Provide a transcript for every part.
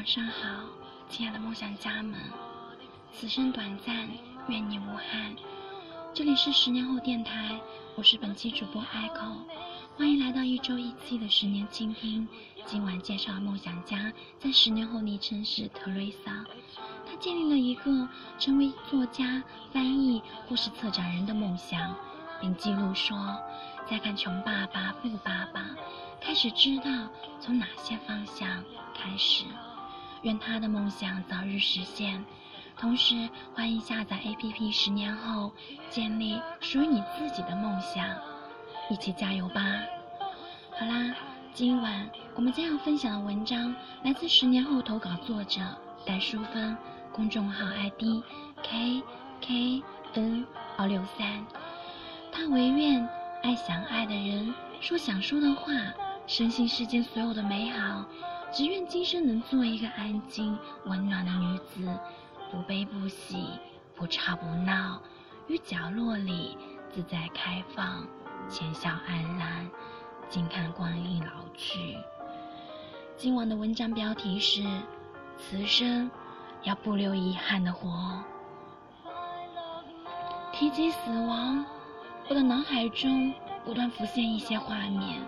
晚上好，亲爱的梦想家们，此生短暂，愿你无憾。这里是十年后电台，我是本期主播 Echo，欢迎来到一周一期的十年倾听。今晚介绍梦想家在十年后昵称是特瑞莎，她建立了一个成为作家、翻译或是策展人的梦想，并记录说，在看《穷爸爸富爸爸》。开始知道从哪些方向开始，愿他的梦想早日实现。同时，欢迎下载 APP，十年后建立属于你自己的梦想，一起加油吧！好啦，今晚我们将要分享的文章来自十年后投稿作者戴淑芬，公众号 ID K K N 二六三。他唯愿爱想爱的人说想说的话。深信世间所有的美好，只愿今生能做一个安静温暖的女子，不悲不喜，不吵不闹，于角落里自在开放，浅笑安然，静看光阴老去。今晚的文章标题是：此生要不留遗憾的活。提及死亡，我的脑海中不断浮现一些画面。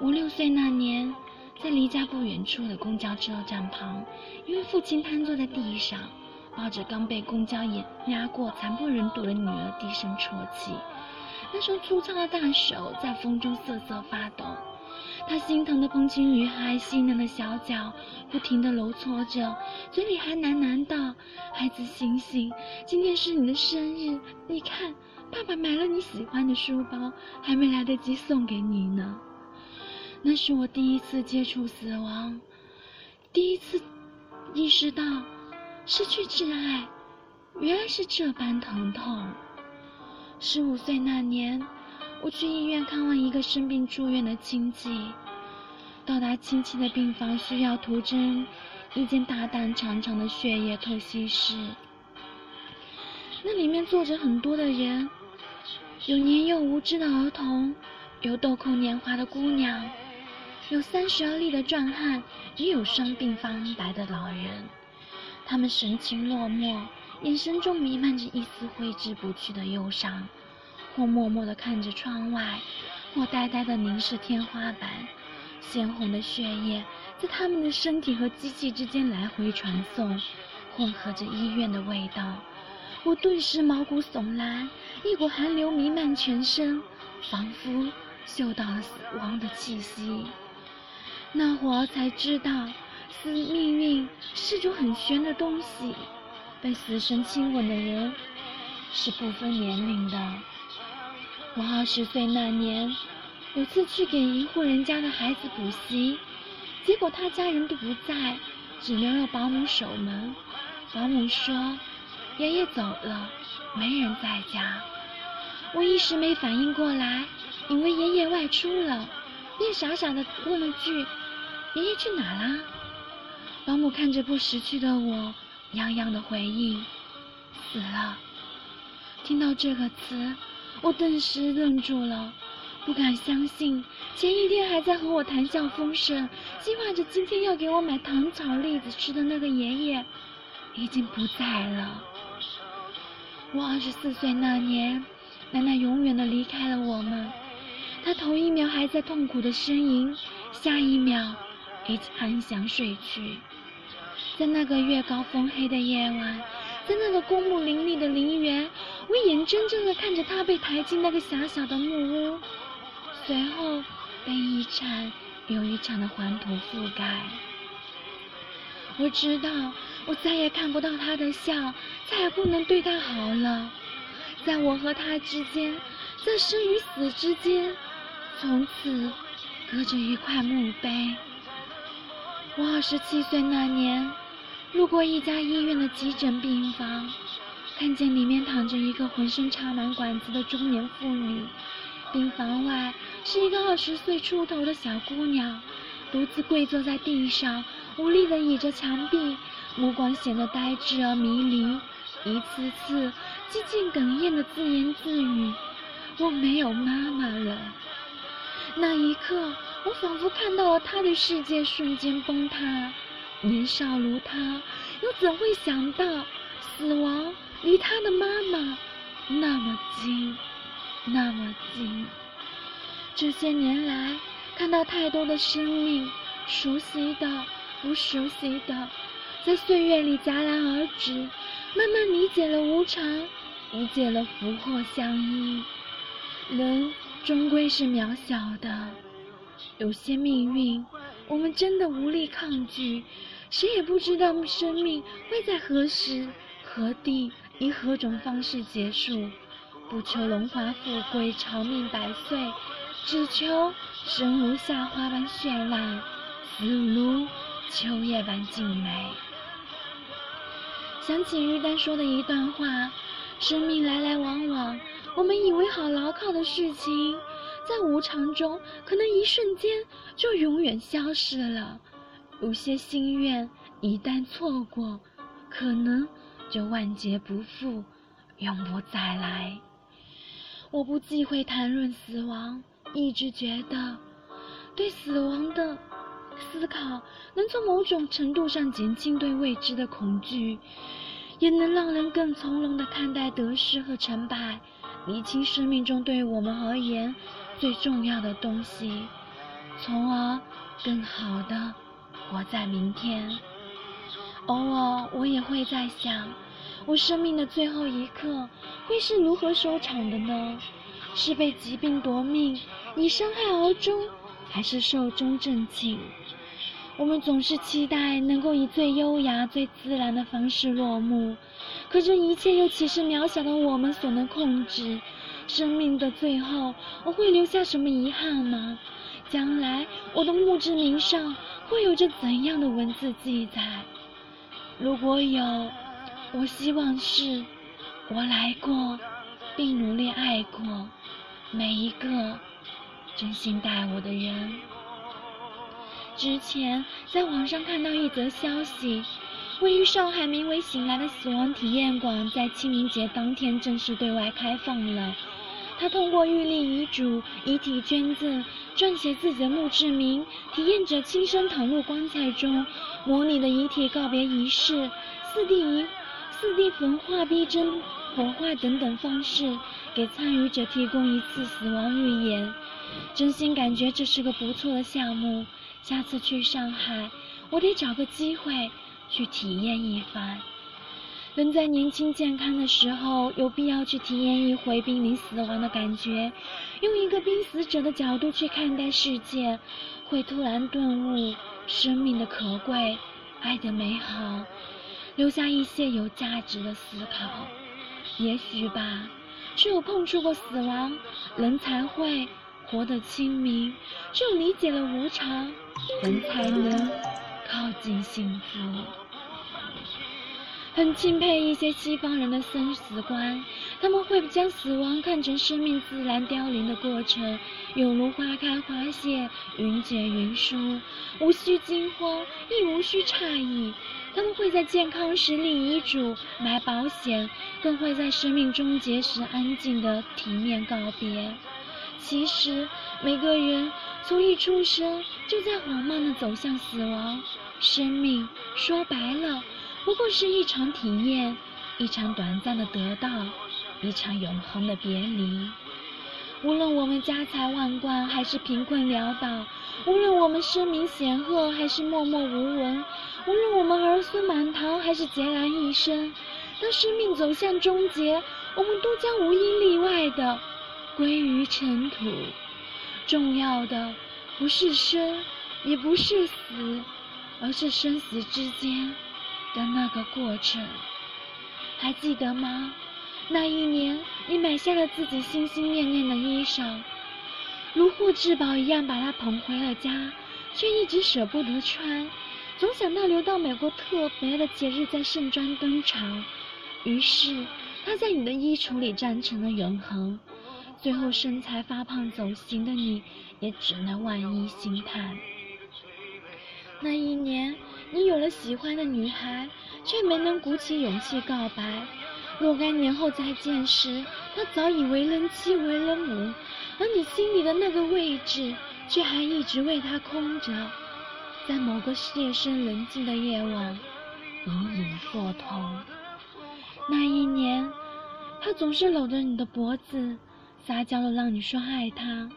五六岁那年，在离家不远处的公交车站旁，因为父亲瘫坐在地上，抱着刚被公交碾压过、惨不忍睹的女儿，低声啜泣。那双粗糙的大手在风中瑟瑟发抖。他心疼的捧起女孩细嫩的小脚，不停地揉搓着，嘴里还喃喃道：“孩子，醒醒，今天是你的生日，你看，爸爸买了你喜欢的书包，还没来得及送给你呢。”那是我第一次接触死亡，第一次意识到失去挚爱原来是这般疼痛。十五岁那年，我去医院看望一个生病住院的亲戚。到达亲戚的病房，需要涂针一间大大长长的血液透析室。那里面坐着很多的人，有年幼无知的儿童，有豆蔻年华的姑娘。有三十而立的壮汉，也有双鬓发白的老人。他们神情落寞，眼神中弥漫着一丝挥之不去的忧伤，或默默地看着窗外，或呆呆地凝视天花板。鲜红的血液在他们的身体和机器之间来回传送，混合着医院的味道。我顿时毛骨悚然，一股寒流弥漫全身，仿佛嗅到了死亡的气息。那会儿才知道，死命运是种很玄的东西。被死神亲吻的人是不分年龄的。我二十岁那年，有次去给一户人家的孩子补习，结果他家人都不在，只留了保姆守门。保姆说：“爷爷走了，没人在家。”我一时没反应过来，以为爷爷外出了。便傻傻的问了句：“爷爷去哪啦？”保姆看着不识趣的我，洋洋的回应：“死了。”听到这个词，我顿时愣住了，不敢相信，前一天还在和我谈笑风生，计划着今天要给我买糖炒栗子吃的那个爷爷，已经不在了。我二十四岁那年，奶奶永远的离开了我们。他头一秒还在痛苦的呻吟，下一秒已经安详睡去。在那个月高风黑的夜晚，在那个公墓林立的陵园，我眼睁睁地看着他被抬进那个狭小的木屋，随后被一场又一场的黄土覆盖。我知道，我再也看不到他的笑，再也不能对他好了。在我和他之间，在生与死之间。从此，隔着一块墓碑。我二十七岁那年，路过一家医院的急诊病房，看见里面躺着一个浑身插满管子的中年妇女，病房外是一个二十岁出头的小姑娘，独自跪坐在地上，无力地倚着墙壁，目光显得呆滞而迷离，一次次几近哽咽的自言自语：“我没有妈妈了。”那一刻，我仿佛看到了他的世界瞬间崩塌，年少如他，又怎会想到死亡离他的妈妈那么近，那么近？这些年来，看到太多的生命，熟悉的、不熟悉的，在岁月里戛然而止，慢慢理解了无常，理解了福祸相依。人终归是渺小的，有些命运，我们真的无力抗拒。谁也不知道生命会在何时、何地、以何种方式结束。不求荣华富贵、长命百岁。只求生如夏花般绚烂，死如秋叶般静美。想起于丹说的一段话：生命来来往往，我们以为好牢靠的事情，在无常中，可能一瞬间就永远消失了。有些心愿一旦错过，可能就万劫不复，永不再来。我不忌讳谈论死亡。一直觉得，对死亡的思考能从某种程度上减轻对未知的恐惧，也能让人更从容地看待得失和成败，理清生命中对我们而言最重要的东西，从而更好的活在明天。偶尔，我也会在想，我生命的最后一刻会是如何收场的呢？是被疾病夺命？以伤害而终，还是寿终正寝？我们总是期待能够以最优雅、最自然的方式落幕，可这一切又岂是渺小的我们所能控制？生命的最后，我会留下什么遗憾吗？将来我的墓志铭上会有着怎样的文字记载？如果有，我希望是我来过，并努力爱过每一个。真心待我的人。之前在网上看到一则消息，位于上海名为“醒来”的死亡体验馆，在清明节当天正式对外开放了。他通过预立遗嘱、遗体捐赠、撰写自己的墓志铭、体验者亲身躺入棺材中、模拟的遗体告别仪式、四 D、四 D 焚化、逼真火化等等方式，给参与者提供一次死亡预演。真心感觉这是个不错的项目，下次去上海，我得找个机会去体验一番。人在年轻健康的时候，有必要去体验一回濒临死亡的感觉，用一个濒死者的角度去看待世界，会突然顿悟生命的可贵，爱的美好，留下一些有价值的思考。也许吧，只有碰触过死亡，人才会。活得清明，只有理解了无常，人才能靠近幸福。很钦佩一些西方人的生死观，他们会将死亡看成生命自然凋零的过程，犹如花开花谢，云卷云舒，无需惊慌，亦无需诧异。他们会在健康时立遗嘱、买保险，更会在生命终结时安静的体面告别。其实，每个人从一出生就在缓慢地走向死亡。生命说白了，不过是一场体验，一场短暂的得到，一场永恒的别离。无论我们家财万贯，还是贫困潦倒；无论我们声名显赫，还是默默无闻；无论我们儿孙满堂，还是孑然一身，当生命走向终结，我们都将无一例外的。归于尘土。重要的不是生，也不是死，而是生死之间的那个过程。还记得吗？那一年，你买下了自己心心念念的衣裳，如获至宝一样把它捧回了家，却一直舍不得穿，总想到留到美国特别的节日再盛装登场。于是，它在你的衣橱里站成了永恒。最后身材发胖走形的你，也只能万一心叹。那一年，你有了喜欢的女孩，却没能鼓起勇气告白。若干年后再见时，她早已为人妻、为人母，而你心里的那个位置，却还一直为她空着。在某个夜深人静的夜晚，隐隐作痛。那一年，他总是搂着你的脖子，撒娇的让你说爱他。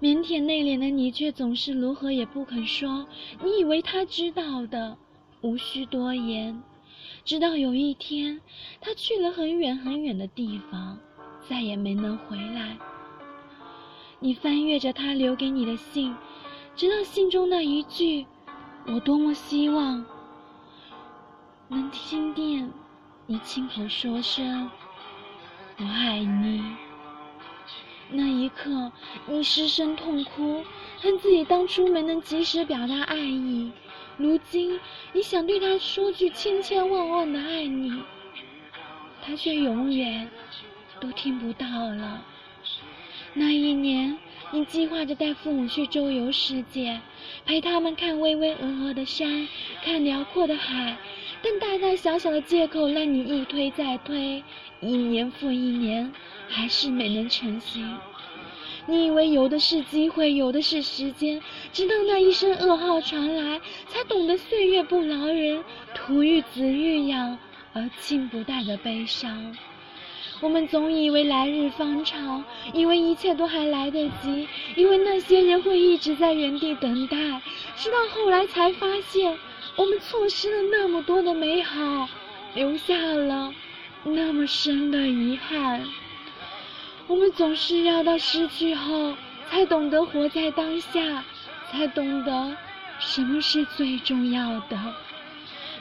腼腆内敛的你，却总是如何也不肯说。你以为他知道的，无需多言。直到有一天，他去了很远很远的地方，再也没能回来。你翻阅着他留给你的信，直到信中那一句：“我多么希望能听见你亲口说声我爱你。”那一刻，你失声痛哭，恨自己当初没能及时表达爱意。如今，你想对他说句千千万万的爱你，他却永远都听不到了。那一年，你计划着带父母去周游世界，陪他们看巍巍峨峨的山，看辽阔的海，但大大小小的借口让你一推再推，一年复一年。还是没能成行。你以为有的是机会，有的是时间，直到那一声噩耗传来，才懂得岁月不饶人，徒欲子欲养而亲不待的悲伤。我们总以为来日方长，以为一切都还来得及，以为那些人会一直在原地等待，直到后来才发现，我们错失了那么多的美好，留下了那么深的遗憾。我们总是要到失去后，才懂得活在当下，才懂得什么是最重要的。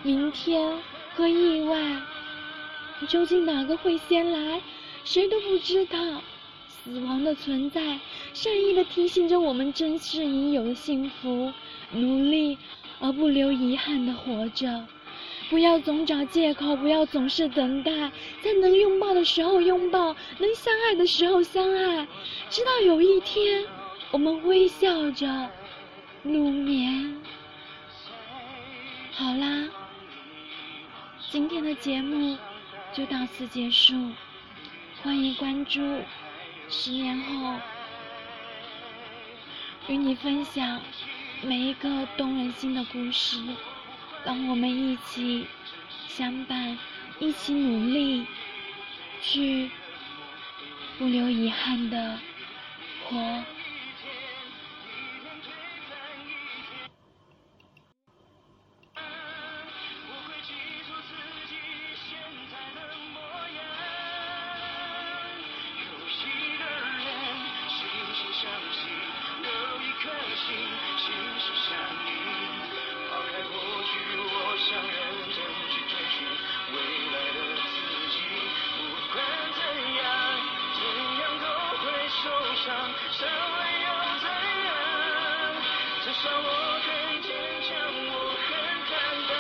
明天和意外，究竟哪个会先来？谁都不知道。死亡的存在，善意的提醒着我们珍视已有的幸福，努力而不留遗憾的活着。不要总找借口，不要总是等待，在能拥抱的时候拥抱，能相爱的时候相爱，直到有一天，我们微笑着入眠。好啦，今天的节目就到此结束，欢迎关注，十年后与你分享每一个动人心的故事。让我们一起相伴，一起努力，去不留遗憾的活。伤了又怎样至少我很坚强我很坦荡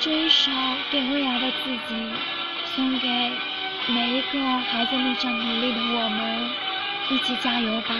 这一首给未来的自己，送给每一个还在路上努力的我们，一起加油吧！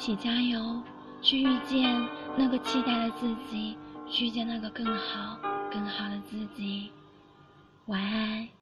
一起加油，去遇见那个期待的自己，去遇见那个更好、更好的自己。晚安。